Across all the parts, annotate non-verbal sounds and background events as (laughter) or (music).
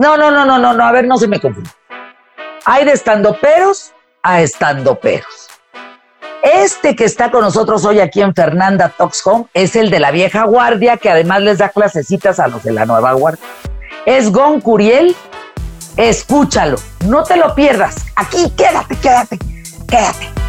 No, no, no, no, no, no, a ver, no se me confunda. Hay de estandoperos a estandoperos. Este que está con nosotros hoy aquí en Fernanda Talks Home es el de la vieja guardia, que además les da clasecitas a los de la nueva guardia. Es Gon Curiel. Escúchalo, no te lo pierdas. Aquí, quédate, quédate, quédate.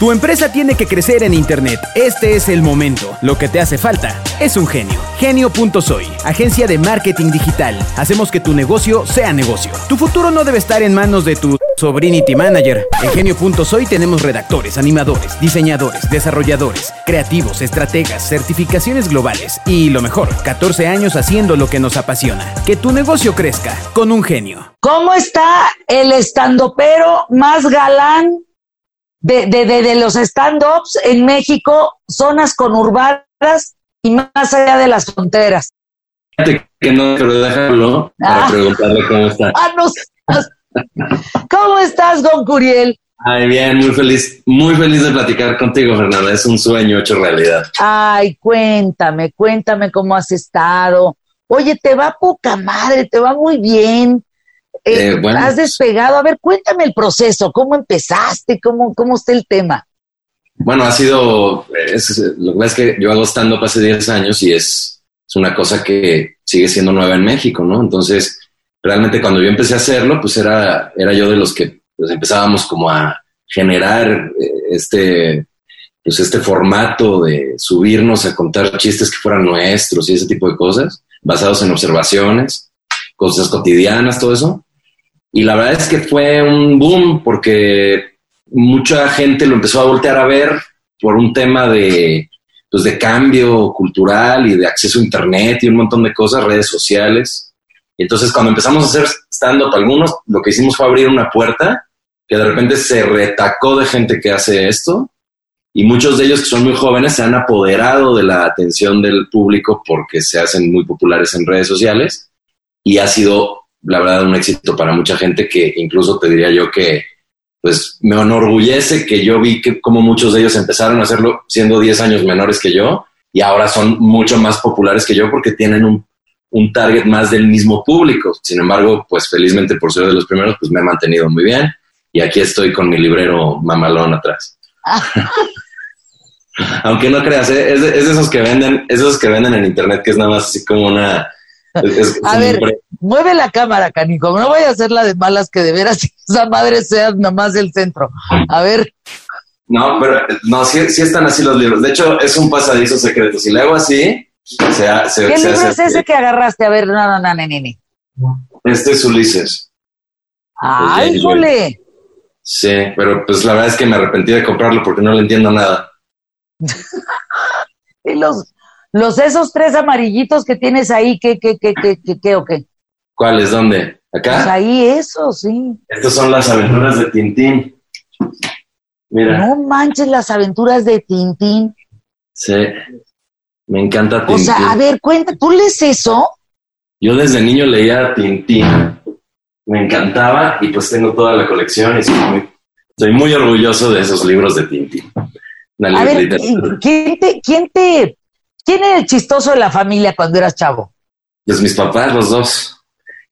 Tu empresa tiene que crecer en Internet. Este es el momento. Lo que te hace falta es un genio. Genio.soy, agencia de marketing digital. Hacemos que tu negocio sea negocio. Tu futuro no debe estar en manos de tu Sobrinity Manager. En Genio.soy tenemos redactores, animadores, diseñadores, desarrolladores, creativos, estrategas, certificaciones globales y lo mejor, 14 años haciendo lo que nos apasiona. Que tu negocio crezca con un genio. ¿Cómo está el estandopero más galán de, de, de, los stand-ups en México, zonas conurbadas y más allá de las fronteras. Que no, pero déjalo para ah. preguntarle cómo está. Ah, no, ¿Cómo estás, Don Curiel? Ay, bien, muy feliz, muy feliz de platicar contigo, Fernanda. Es un sueño hecho realidad. Ay, cuéntame, cuéntame cómo has estado. Oye, te va poca madre, te va muy bien. Eh, eh, has despegado. A ver, cuéntame el proceso, ¿cómo empezaste? ¿Cómo, cómo está el tema? Bueno, ha sido, es, lo que es que yo hago stand-up hace 10 años y es, es, una cosa que sigue siendo nueva en México, ¿no? Entonces, realmente cuando yo empecé a hacerlo, pues era, era yo de los que pues, empezábamos como a generar eh, este, pues este formato de subirnos a contar chistes que fueran nuestros y ese tipo de cosas, basados en observaciones, cosas cotidianas, todo eso. Y la verdad es que fue un boom porque mucha gente lo empezó a voltear a ver por un tema de, pues de cambio cultural y de acceso a Internet y un montón de cosas, redes sociales. Entonces cuando empezamos a hacer stand-up algunos, lo que hicimos fue abrir una puerta que de repente se retacó de gente que hace esto y muchos de ellos que son muy jóvenes se han apoderado de la atención del público porque se hacen muy populares en redes sociales y ha sido la verdad, un éxito para mucha gente que incluso te diría yo que, pues, me enorgullece que yo vi que como muchos de ellos empezaron a hacerlo siendo 10 años menores que yo y ahora son mucho más populares que yo porque tienen un, un target más del mismo público. Sin embargo, pues felizmente por ser de los primeros, pues me he mantenido muy bien y aquí estoy con mi librero mamalón atrás. (laughs) Aunque no creas, ¿eh? es, de, esos que venden, esos que venden en internet, que es nada más así como una, a ver, mueve la cámara, canico. No voy a hacer la de malas que de veras (laughs) esa madre sea nomás del centro. A ver. No, pero no, sí, están así los libros. De hecho, es un pasadizo secreto. Si le hago así, se, se ¿Qué libro es ese que agarraste? A ver, no, no, no, nene. Este es Ulises. ¡Ay, jole! Sí, pero pues la verdad es que me arrepentí de comprarlo porque no le entiendo nada. (laughs) y los, los esos tres amarillitos que tienes ahí, ¿qué, qué, qué, qué, qué, qué o qué? ¿Cuáles? ¿Dónde? ¿Acá? Pues ahí eso, sí. Estas son las aventuras de Tintín. Mira. No manches las aventuras de Tintín. Sí. Me encanta Tintín. O sea, a ver, cuenta, ¿tú lees eso? Yo desde niño leía Tintín. Me encantaba y pues tengo toda la colección y soy muy, soy muy orgulloso de esos libros de Tintín. a ver, ¿quién te, ¿quién te ¿Quién era el chistoso de la familia cuando eras chavo? Pues mis papás, los dos.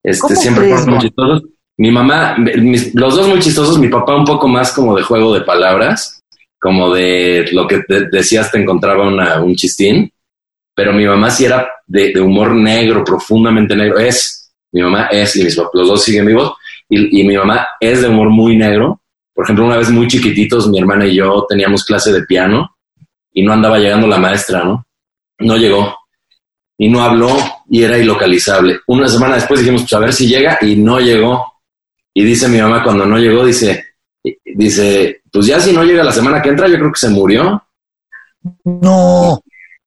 Este, siempre fueron muy chistosos. Mi mamá, los dos muy chistosos, mi papá un poco más como de juego de palabras, como de lo que decías te encontraba un chistín, pero mi mamá sí era de, humor negro, profundamente negro. Es, mi mamá es, y mis papás, los dos siguen vivos, y, y mi mamá es de humor muy negro. Por ejemplo, una vez muy chiquititos, mi hermana y yo teníamos clase de piano y no andaba llegando la maestra, ¿no? No llegó y no habló y era ilocalizable. Una semana después dijimos, pues a ver si llega y no llegó. Y dice mi mamá cuando no llegó, dice, dice, pues ya si no llega la semana que entra, yo creo que se murió. No.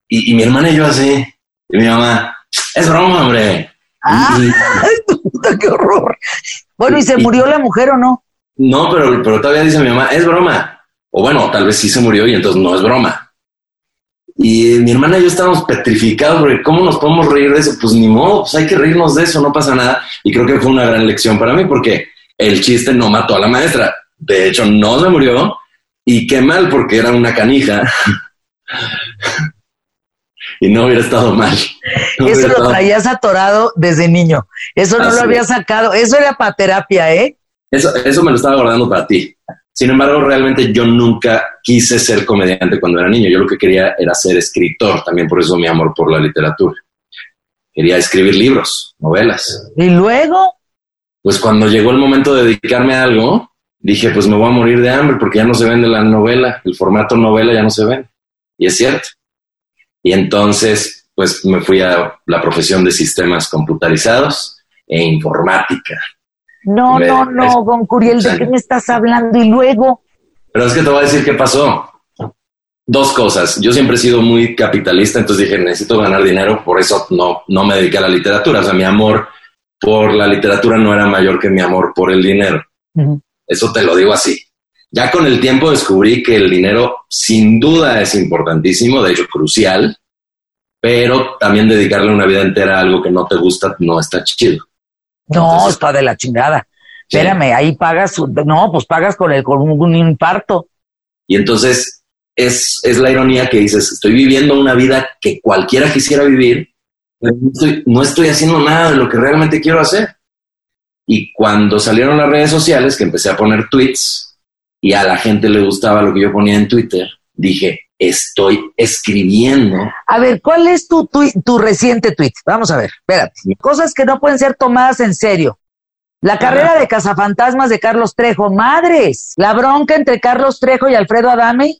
Y, mi hermana y yo así, y mi mamá, es broma, hombre. Ah, (laughs) qué horror. Bueno, ¿y se murió la mujer o no? No, pero, pero todavía dice mi mamá, es broma. O bueno, tal vez sí se murió y entonces no es broma. Y mi hermana y yo estábamos petrificados porque ¿cómo nos podemos reír de eso? Pues ni modo, pues hay que reírnos de eso, no pasa nada. Y creo que fue una gran lección para mí porque el chiste no mató a la maestra. De hecho, no se murió. Y qué mal porque era una canija. (laughs) y no hubiera estado mal. eso lo traías atorado desde niño. Eso no lo había sacado. Eso era para terapia, ¿eh? Eso, eso me lo estaba guardando para ti. Sin embargo, realmente yo nunca quise ser comediante cuando era niño. Yo lo que quería era ser escritor, también por eso mi amor por la literatura. Quería escribir libros, novelas. ¿Y luego? Pues cuando llegó el momento de dedicarme a algo, dije, pues me voy a morir de hambre porque ya no se vende la novela, el formato novela ya no se vende. Y es cierto. Y entonces, pues me fui a la profesión de sistemas computarizados e informática. No, no, no, don Curiel, ¿de qué me estás hablando? Y luego. Pero es que te voy a decir qué pasó. Dos cosas. Yo siempre he sido muy capitalista, entonces dije, necesito ganar dinero, por eso no, no me dediqué a la literatura. O sea, mi amor por la literatura no era mayor que mi amor por el dinero. Eso te lo digo así. Ya con el tiempo descubrí que el dinero sin duda es importantísimo, de hecho crucial, pero también dedicarle una vida entera a algo que no te gusta no está chido. No, está de la chingada. Espérame, ahí pagas, no, pues pagas con, el, con un infarto. Y entonces es, es la ironía que dices, estoy viviendo una vida que cualquiera quisiera vivir, pero no estoy, no estoy haciendo nada de lo que realmente quiero hacer. Y cuando salieron las redes sociales, que empecé a poner tweets y a la gente le gustaba lo que yo ponía en Twitter, dije, estoy escribiendo. A ver, ¿cuál es tu, tu, reciente tweet? Vamos a ver, espérate. Cosas que no pueden ser tomadas en serio. La carrera de cazafantasmas de Carlos Trejo, madres. La bronca entre Carlos Trejo y Alfredo Adame.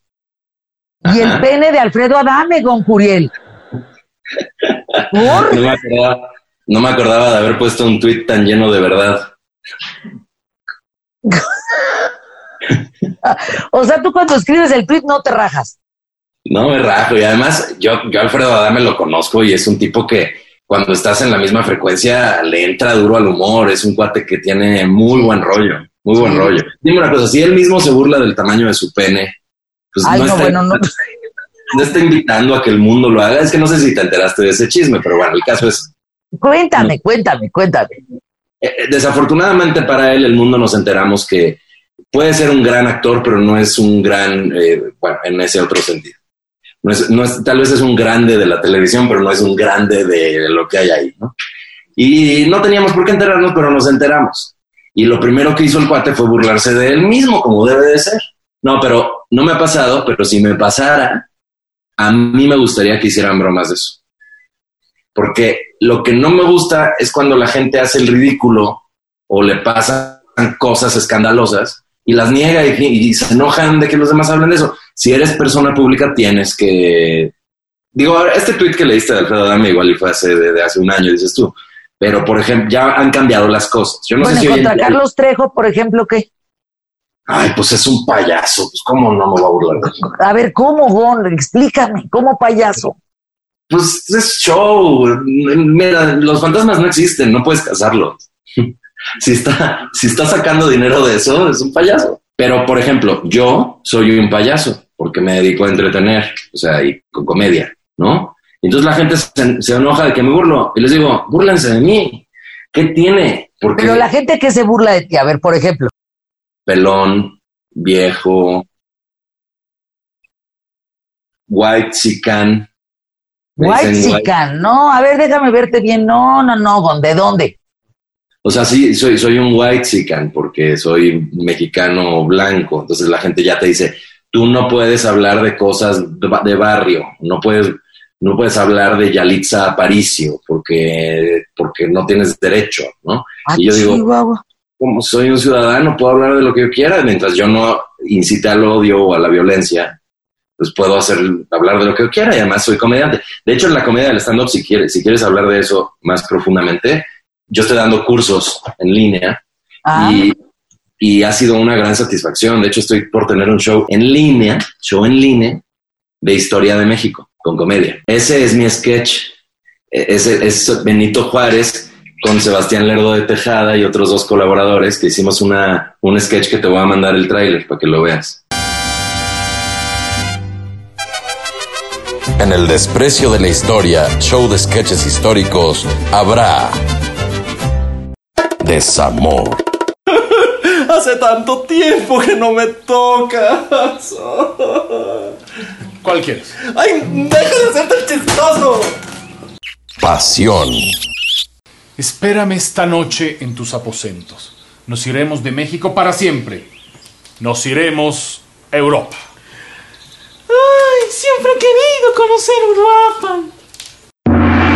Y el pene de Alfredo Adame, con Curiel. (laughs) No me, acordaba, no me acordaba de haber puesto un tweet tan lleno de verdad. (laughs) o sea, tú cuando escribes el tweet no te rajas. No me rajo. Y además, yo, yo Alfredo Adame lo conozco y es un tipo que cuando estás en la misma frecuencia le entra duro al humor. Es un cuate que tiene muy buen rollo, muy buen rollo. Dime una cosa, si él mismo se burla del tamaño de su pene, pues no, está, bueno, no. no está invitando a que el mundo lo haga. Es que no sé si te enteraste de ese chisme, pero bueno, el caso es... Cuéntame, cuéntame, cuéntame. Eh, eh, desafortunadamente para él, el mundo nos enteramos que puede ser un gran actor, pero no es un gran, eh, bueno, en ese otro sentido no es, tal vez es un grande de la televisión, pero no es un grande de lo que hay ahí, ¿no? Y no teníamos por qué enterarnos, pero nos enteramos. Y lo primero que hizo el cuate fue burlarse de él mismo, como debe de ser. No, pero no me ha pasado, pero si me pasara, a mí me gustaría que hicieran bromas de eso. Porque lo que no me gusta es cuando la gente hace el ridículo o le pasan cosas escandalosas y las niega y, se enojan de que los demás hablen de eso. Si eres persona pública, tienes que. Digo, este tweet que leíste de Alfredo Dame igual y fue hace, de, hace un año, dices tú. Pero, por ejemplo, ya han cambiado las cosas. Yo no sé si contra Carlos Trejo, por ejemplo, ¿qué? Ay, pues es un payaso. Pues, ¿cómo no me va a burlar de eso? A ver, ¿cómo, Gon? Explícame, ¿cómo payaso? Pues es show. Mira, los fantasmas no existen, no puedes casarlos (laughs) si está, si está sacando dinero de eso, es un payaso. Pero, por ejemplo, yo soy un payaso porque me dedico a entretener, o sea, y con comedia, ¿no? Entonces la gente se, enoja de que me burlo y les digo, búrlense de mí. ¿Qué tiene? Porque Pero la gente que se burla de ti, a ver, por ejemplo. Pelón, viejo, white sican. White sican, no, a ver, déjame verte bien. No, no, no, ¿de dónde? O sea, sí, soy, soy un white sican porque soy mexicano blanco. Entonces la gente ya te dice, tú no puedes hablar de cosas de, barrio, no puedes, no puedes hablar de Yalitza Aparicio porque, porque no tienes derecho, ¿no? Ah, y yo digo, como soy un ciudadano, puedo hablar de lo que yo quiera, mientras yo no incite al odio o a la violencia, pues puedo hacer, hablar de lo que yo quiera y además soy comediante. De hecho, en la comedia del stand-up, si quieres, si quieres hablar de eso más profundamente, yo estoy dando cursos en línea ah. y, ha sido una gran satisfacción. De hecho, estoy por tener un show en línea, show en línea de historia de México con comedia. Ese es mi sketch. E, ese es Benito Juárez con Sebastián Lerdo de Tejada y otros dos colaboradores que hicimos una, un sketch que te voy a mandar el tráiler para que lo veas. En el desprecio de la historia, show de sketches históricos, habrá desamor. (laughs) Hace tanto tiempo que no me tocas. ¿Cuál quieres? ¡Ay, deja de ser tan chistoso! Pasión. Espérame esta noche en tus aposentos. Nos iremos de México para siempre. Nos iremos a Europa. ¡Ay, siempre he querido conocer Europa!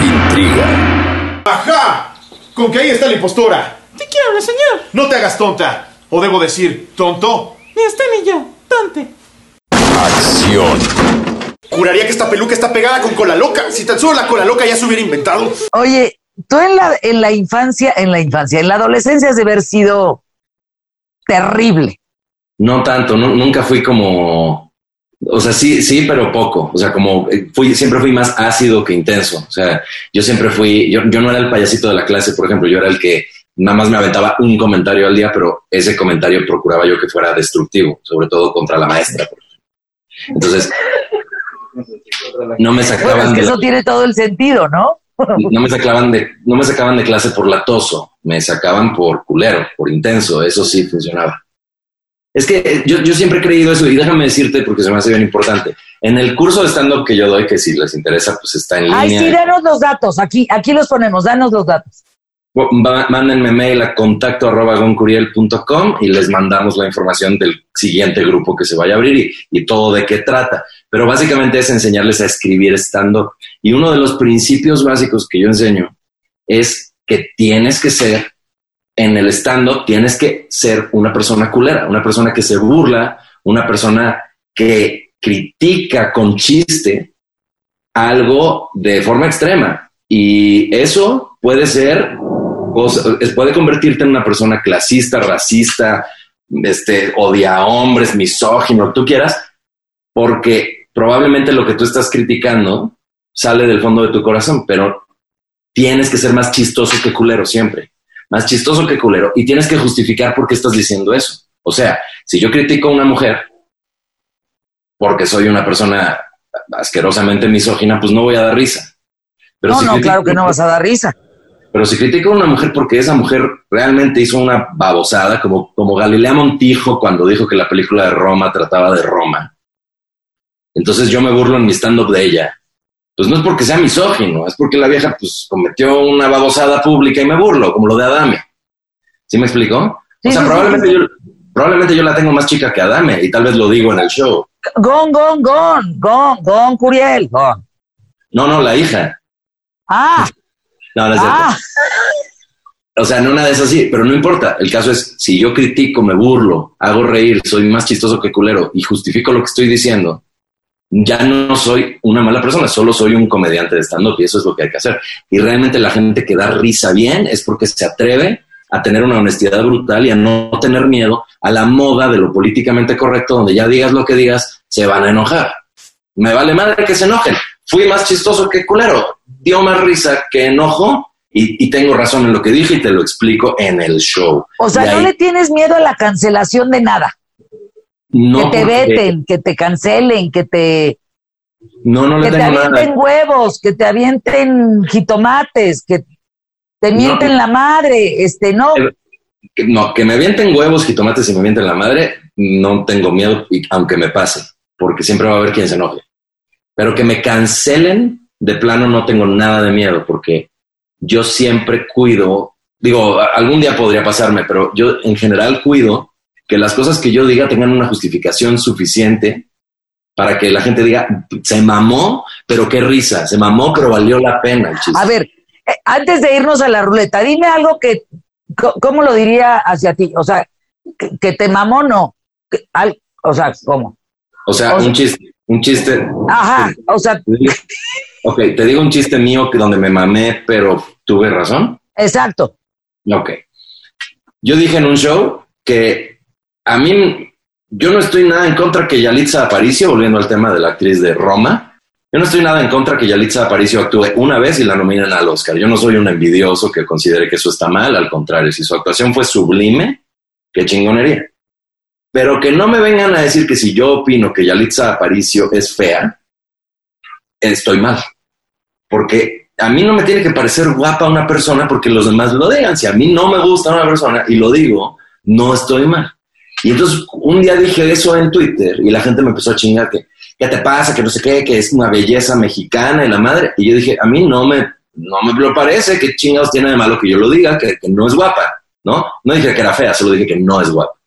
Intriga. ¡Ajá! ¿Con que ahí está la impostura? ¿De qué habla, señor? No te hagas tonta. O debo decir, tonto. Ni usted ni yo, tonte. Acción. Juraría que esta peluca está pegada con cola loca. Si tan solo la cola loca ya se hubiera inventado. Oye, tú en la, en la infancia, en la infancia, en la adolescencia has de haber sido terrible. No tanto, nu- nunca fui como, o sea, sí, sí, pero poco. O sea, como eh, fui, siempre fui más ácido que intenso. O sea, yo siempre fui, yo, yo no era el payasito de la clase, por ejemplo, yo era el que nada más me aventaba un comentario al día, pero ese comentario procuraba yo que fuera destructivo, sobre todo contra la maestra. Entonces, no me Bueno, sacaban es que de la- eso tiene todo el sentido, ¿no? (laughs) no me sacaban de, no me sacaban de clase por latoso, me sacaban por culero, por intenso, eso sí funcionaba. Es que eh, yo, yo siempre he creído eso, y déjame decirte, porque se me hace bien importante. En el curso de stand-up que yo doy, que si les interesa, pues está en línea. Ay, sí, danos los datos. Aquí, aquí los ponemos, danos los datos. Mándenme mail a contacto arroba goncuriel.com y les mandamos la información del siguiente grupo que se vaya a abrir y, y todo de qué trata. Pero básicamente es enseñarles a escribir stand-up. Y uno de los principios básicos que yo enseño es que tienes que ser, en el stand-up, tienes que ser una persona culera, una persona que se burla, una persona que critica con chiste algo de forma extrema. Y eso puede ser, puede convertirte en una persona clasista, racista, este, odia a hombres, misógino, lo que tú quieras, porque probablemente lo que tú estás criticando sale del fondo de tu corazón, pero tienes que ser más chistoso que culero siempre, más chistoso que culero, y tienes que justificar por qué estás diciendo eso. O sea, si yo critico a una mujer porque soy una persona asquerosamente misógina, pues no voy a dar risa. Pero no, si no, critico- claro que no vas a dar risa. Pero si critico a una mujer porque esa mujer realmente hizo una babosada, como, como Galilea Montijo cuando dijo que la película de Roma trataba de Roma, entonces yo me burlo en mi stand-up de ella. Pues no es porque sea misógino, es porque la vieja pues cometió una babosada pública y me burlo, como lo de Adame. ¿Sí me explicó? Sí, o sea, sí, probablemente, sí. Yo, probablemente yo la tengo más chica que Adame y tal vez lo digo en el show. Gon, gon, gon, gon, gon, Curiel, gon. No, no, la hija. Ah, No, no es cierto. ah, O sea, no una de esas sí, pero no importa. El caso es, si yo critico, me burlo, hago reír, soy más chistoso que culero y justifico lo que estoy diciendo, ya no soy una mala persona, solo soy un comediante de stand-up y eso es lo que hay que hacer. Y realmente la gente que da risa bien es porque se atreve a tener una honestidad brutal y a no tener miedo a la moda de lo políticamente correcto, donde ya digas lo que digas, se van a enojar. Me vale madre que se enojen. Fui más chistoso que culero. Dio más risa que enojo y, y tengo razón en lo que dije y te lo explico en el show. o sea, no ahí- le tienes miedo a la cancelación de nada. no que te veten, que te cancelen, que te, No, no le que te avienten nada. huevos, que te avienten jitomates, que te mienten la madre, este, no. Que- no, que me avienten huevos, jitomates y me avienten la madre, no tengo miedo, y, aunque me pase, porque siempre va a haber quien se enoje. Pero que me cancelen, de plano no tengo nada de miedo, porque yo siempre cuido, digo, algún día podría pasarme, pero yo en general cuido que las cosas que yo diga tengan una justificación suficiente para que la gente diga, se mamó, pero qué risa, se mamó, pero valió la pena el chiste. A ver, eh, antes de irnos a la ruleta, dime algo que, ¿cómo lo diría hacia ti? O sea, que, que te mamó, no. Al- o sea, ¿cómo? o sea, o sea- un chiste, un chiste Ajá, o sea, Te digo- Ok, te digo un chiste mío que donde me mamé, pero tuve razón. exacto. Ok. Yo dije en un show que a mí, yo no estoy nada en contra que Yalitza Aparicio, volviendo al tema de la actriz de Roma, yo no estoy nada en contra que Yalitza Aparicio actúe una vez y la nominen al Oscar. Yo no soy un envidioso que considere que eso está mal, al contrario, si su actuación fue sublime, qué chingonería. Pero que no me vengan a decir que si yo opino que Yalitza Aparicio es fea, estoy mal. Porque a mí no me tiene que parecer guapa una persona porque los demás lo digan. Si a mí no me gusta una persona y lo digo, no estoy mal. Y entonces un día dije eso en Twitter y la gente me empezó a chingar que, ¿qué te pasa? Que no sé qué, que es una belleza mexicana y la madre. Y yo dije, a mí no me, no me lo parece, ¿qué chingados tiene de malo que yo lo diga, que, que no es guapa, ¿no? No dije que era fea, solo dije que no es guapa.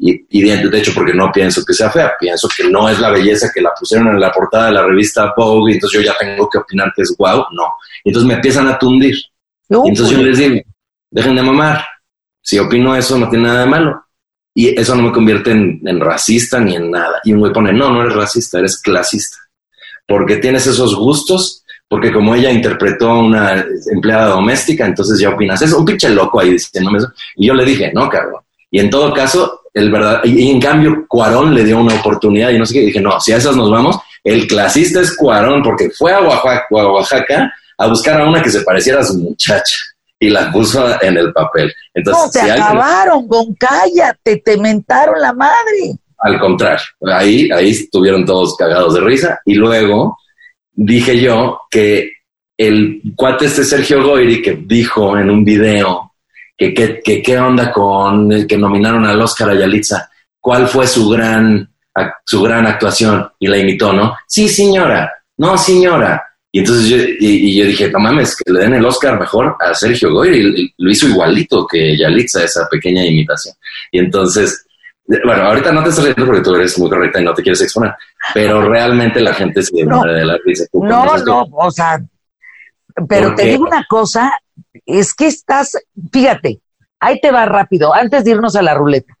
Y, y de, de hecho, porque no pienso que sea fea, pienso que no es la belleza que la pusieron en la portada de la revista Vogue, y entonces yo ya tengo que opinar que es guau, no. Y entonces me empiezan a tundir. No, Y entonces yo pues, les digo, dejen de mamar. Si opino eso, no tiene nada de malo. Y eso no me convierte en, en racista ni en nada. Y un güey pone, no, no eres racista, eres clasista. Porque tienes esos gustos, porque como ella interpretó a una empleada doméstica, entonces ya opinas. Es un pinche loco ahí diciéndome eso. Y yo le dije, no, cabrón. Y en todo caso, el verdad, y, y en cambio, Cuarón le dio una oportunidad y no sé qué. Y dije, no, si a esas nos vamos, el clasista es Cuarón, porque fue a Oaxaca, a Oaxaca a buscar a una que se pareciera a su muchacha y la puso en el papel. Entonces, no, te si alguien- acabaron con cállate, te mentaron la madre. al contrario, ahí, ahí estuvieron todos cagados de risa. Y luego dije yo que el cuate este Sergio Goyri que dijo en un video que que- que qué onda con el que nominaron al Oscar a Yalitza, cuál fue su gran, su gran actuación y la imitó, ¿no? Sí, señora, no, señora. Y entonces yo, y, y yo dije, no mames, que le den el Oscar mejor a Sergio Goyri. Y- Lo hizo igualito que Yalitza, esa pequeña imitación. Y entonces, bueno, ahorita no te estás riendo porque tú eres muy correcta y no te quieres exponer, pero realmente la gente se No. de la risa. No, no, o sea, pero ¿Por te digo una cosa, es que estás, fíjate, ahí te va rápido, antes de irnos a la ruleta.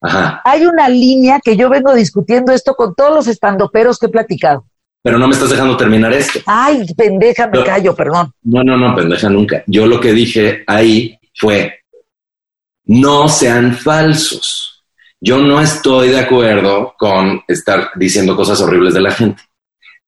Ajá, Hay una línea que yo vengo discutiendo esto con todos los estandoperos que he platicado. pero no me estás dejando terminar esto. Ay, pendeja, me No. callo, perdón. No, no, no, pendeja nunca. Yo lo que dije ahí fue, no sean falsos. Yo no estoy de acuerdo con estar diciendo cosas horribles de la gente.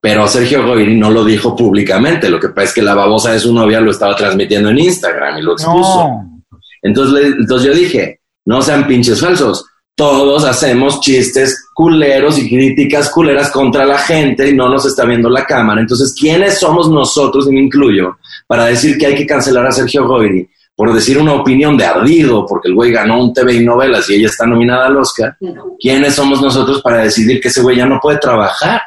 Pero Sergio Goyri no lo dijo públicamente. Lo que pasa es que la babosa de su novia lo estaba transmitiendo en Instagram y lo expuso. No. Entonces, le- entonces yo dije, no sean pinches falsos. Todos hacemos chistes culeros y críticas culeras contra la gente y no nos está viendo la cámara. Entonces, ¿quiénes somos nosotros, y me incluyo, para decir que hay que cancelar a Sergio Goyri por decir una opinión de ardido, porque el güey ganó un TV y novelas y ella está nominada al Oscar? ¿Quiénes somos nosotros para decidir que ese güey ya no puede trabajar?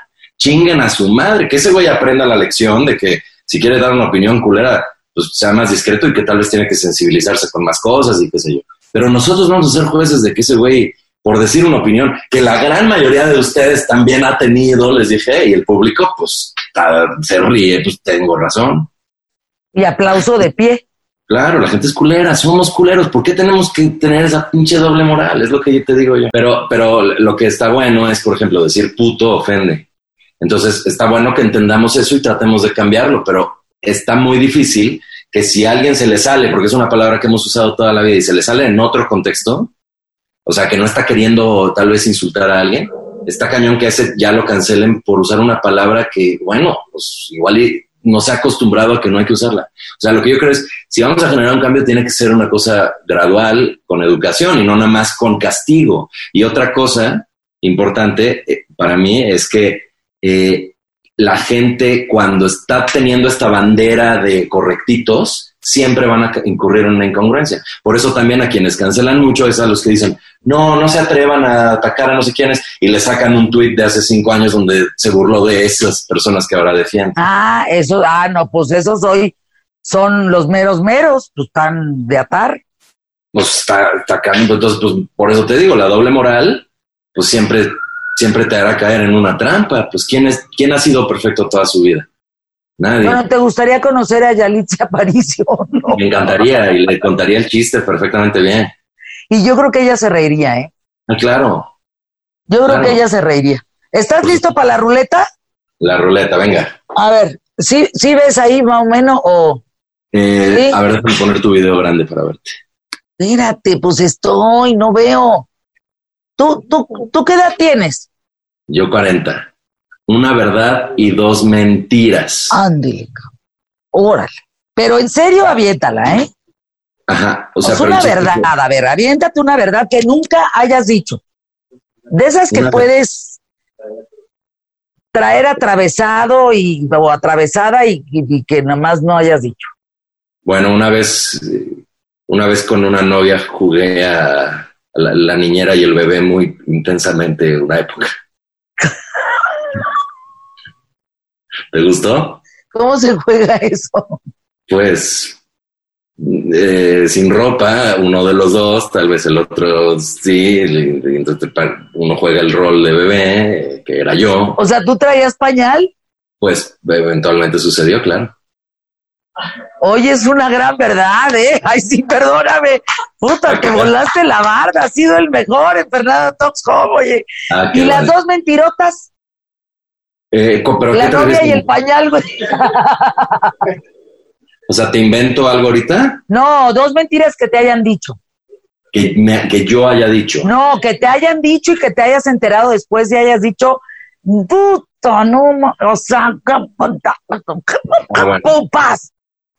Chinguen a su madre, que ese güey aprenda la lección de que si quiere dar una opinión culera, pues sea más discreto y que tal vez tiene que sensibilizarse con más cosas y qué sé yo. Pero nosotros vamos a ser jueces de que ese güey, por decir una opinión que la gran mayoría de ustedes también ha tenido, les dije, y el público, pues se ríe, pues tengo razón. Y aplauso de pie. Claro, la gente es culera, somos culeros. ¿Por qué tenemos que tener esa pinche doble moral? Es lo que yo te digo yo. Pero, pero lo que está bueno es, por ejemplo, decir puto ofende. Entonces, está bueno que entendamos eso y tratemos de cambiarlo, pero está muy difícil que si alguien se le sale, porque es una palabra que hemos usado toda la vida y se le sale en otro contexto, o sea, que no está queriendo tal vez insultar a alguien, está cañón que ese ya lo cancelen por usar una palabra que, bueno, pues igual no se ha acostumbrado a que no hay que usarla. O sea, lo que yo creo es, si vamos a generar un cambio, tiene que ser una cosa gradual, con educación y no nada más con castigo. Y otra cosa importante eh, para mí es que eh, la gente cuando está teniendo esta bandera de correctitos, siempre van a incurrir en una incongruencia. Por eso también a quienes cancelan mucho es a los que dicen, no, no se atrevan a atacar a no sé quiénes y le sacan un tuit de hace cinco años donde se burló de esas personas que ahora defienden. Ah, eso, ah, no, pues esos hoy son los meros meros, pues están de atar. Pues está, cañón. Entonces, pues por eso te digo, la doble moral, pues siempre, siempre te hará caer en una trampa. Pues ¿quién, es, quién ha sido perfecto toda su vida? Nadie. Bueno, ¿te gustaría conocer a Yalitza Aparicio? (laughs) No. Me encantaría y le contaría el chiste perfectamente bien. Y yo creo que ella se reiría, ¿eh? Ah, claro, Yo creo Claro. que ella se reiría. ¿Estás Pues- listo para la ruleta? la ruleta, venga. A ver, ¿sí, sí ves ahí más o menos o...? Eh, Sí. A ver, déjame poner tu video grande para verte. Espérate, pues estoy, no veo. ¿Tú, tú, tú qué edad tienes? Yo 40. Una verdad y dos mentiras. Ándale, órale. Pero en serio, aviéntala, ¿eh? Ajá. O sea, una verdad, fue- a ver, aviéntate una verdad que nunca hayas dicho. De esas que Una- puedes traer atravesado y, o atravesada y, y- y que nada más no hayas dicho. Bueno, una vez, una vez con una novia jugué a la, la niñera y el bebé muy intensamente una época. (laughs) ¿Te gustó? ¿Cómo se juega eso? Pues eh, sin ropa, uno de los dos, tal vez el otro sí, entonces uno juega el rol de bebé, que era yo, O sea, ¿tú traías pañal? pues eventualmente sucedió, claro. Oye, es una gran verdad, ¿eh? (laughs) Ay, sí, perdóname. Puta, te volaste la barda. Has sido el mejor en Fernando Talks Home, oye. Ah, Y las vale. dos mentirotas, Eh, pero la ¿qué te novia y el pañal, güey. O sea, ¿te invento algo ahorita? No, dos mentiras que te hayan dicho. Que, me- que yo haya dicho. No, que te hayan dicho y que te hayas enterado después y hayas dicho, puta, no, o sea, qué puta, qué Ah, bueno.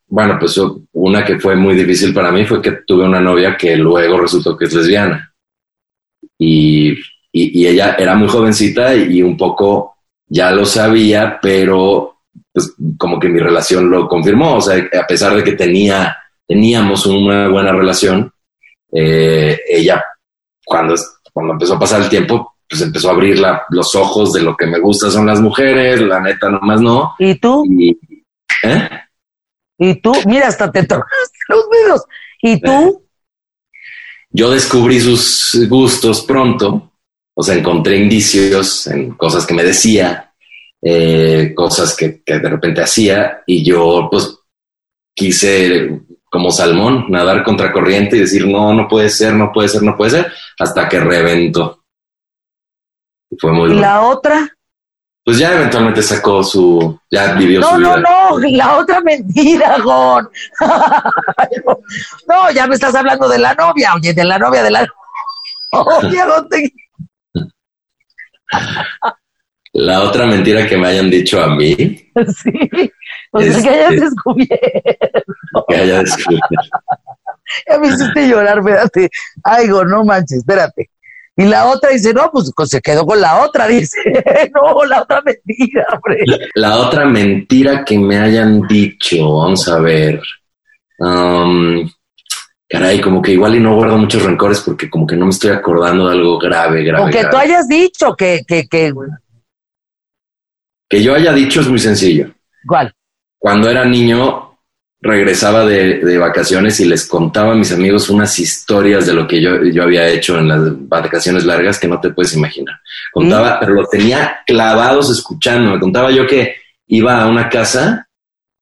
Bueno, pues una que fue muy difícil para mí fue que tuve una novia que luego resultó que es lesbiana. Y, y- y ella era muy jovencita y, un poco ya lo sabía, pero pues como que mi relación lo confirmó. O sea, a pesar de que tenía, teníamos una buena relación, eh, ella cuando, cuando empezó a pasar el tiempo, pues empezó a abrir la- los ojos de lo que me gusta son las mujeres, la neta nomás no. ¿Y tú? Y, ¿eh? ¿Y tú? Mira, hasta te tocaste los dedos. ¿Y tú? Yo descubrí sus gustos pronto, o sea, encontré indicios en cosas que me decía, eh, cosas que, que de repente hacía, y yo pues quise como salmón nadar contracorriente y decir, no, no puede ser, no puede ser, no puede ser, hasta que reventó. Y fue muy ¿Y la otra? Pues ya eventualmente sacó su, ya vivió No, su no, vida. no, la otra mentira, Gon. (laughs) no, ya me estás hablando de la novia, oye, de la novia de la Gon, te- La otra mentira que me hayan dicho a mí, (laughs) Sí. Sea, Es- que hayas es- descubierto. que haya descubierto. (laughs) Ya me hiciste llorar, espérate. Ay, Gon, no manches, espérate. Y la otra dice, no, pues se quedó con la otra, (laughs) dice. no, la otra mentira, hombre. La otra mentira que me hayan dicho, vamos a ver. Caray, como que igual y no guardo muchos rencores porque como que no me estoy acordando de algo grave, grave. O que grave. tú hayas dicho que, que, que, Que yo haya dicho es muy sencillo. ¿cuál? Cuando era niño, regresaba de, de vacaciones y les contaba a mis amigos unas historias de lo que yo, yo había hecho en las vacaciones largas que no te puedes imaginar. Contaba, pero lo tenía clavados escuchando. Me contaba yo que iba a una casa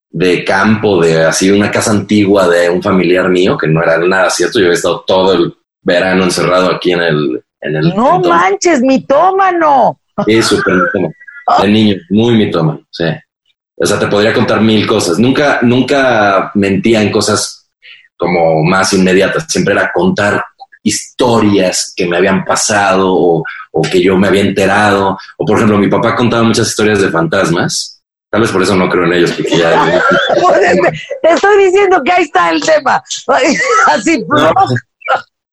de campo, de así, una casa antigua de un familiar mío, que no era nada cierto. Yo había estado todo el verano encerrado aquí en el... En el No manches, mitómano. Sí, súper mitómano. De niño, muy mitómano, sí. O sea, te podría contar mil cosas. Nunca, nunca mentía en cosas como más inmediatas. Siempre era contar historias que me habían pasado o, o que yo me había enterado. O, por ejemplo, mi papá contaba muchas historias de fantasmas. Tal vez por eso no creo en ellos, porque ya... (laughs) (laughs) Te, estoy diciendo que ahí está el tema. (laughs) Así, No.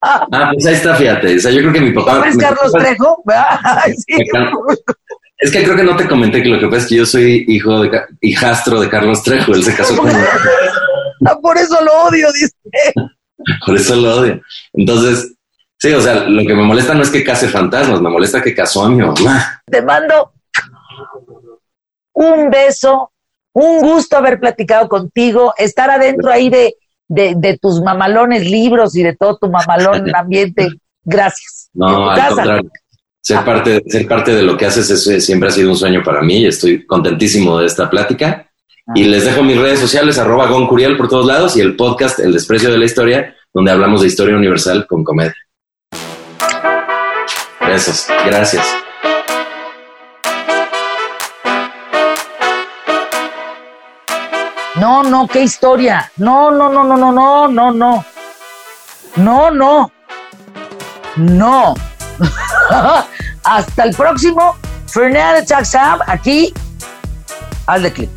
Ah, pues ahí está, fíjate. O sea, yo creo que mi papá... ¿Es mi Carlos Trejo? Sí. Es que creo que no te comenté que lo que pasa es que yo soy hijo de hijastro de Carlos Trejo. Él se casó con... (laughs) Ah, Por eso lo odio, dice. (laughs) Por eso lo odio. Entonces, sí, o sea, lo que me molesta no es que case fantasmas, me molesta que casó a mi mamá. Te mando un beso, un gusto haber platicado contigo, estar adentro ahí de, de, de tus mamalones libros y de todo tu mamalón (laughs) ambiente. Gracias. No, al contrario. Ser parte, ser parte de lo que haces es- siempre ha sido un sueño para mí y estoy contentísimo de esta plática. Y les dejo mis redes sociales, arroba Goncuriel por todos lados y el podcast El Desprecio de la Historia, donde hablamos de historia universal con comedia. Besos, gracias. No, no, qué historia. No, no, no, no, no, no, no, no. No, no. No. (laughs) (laughs) Hasta el próximo Fernando Taxam aquí al de clip.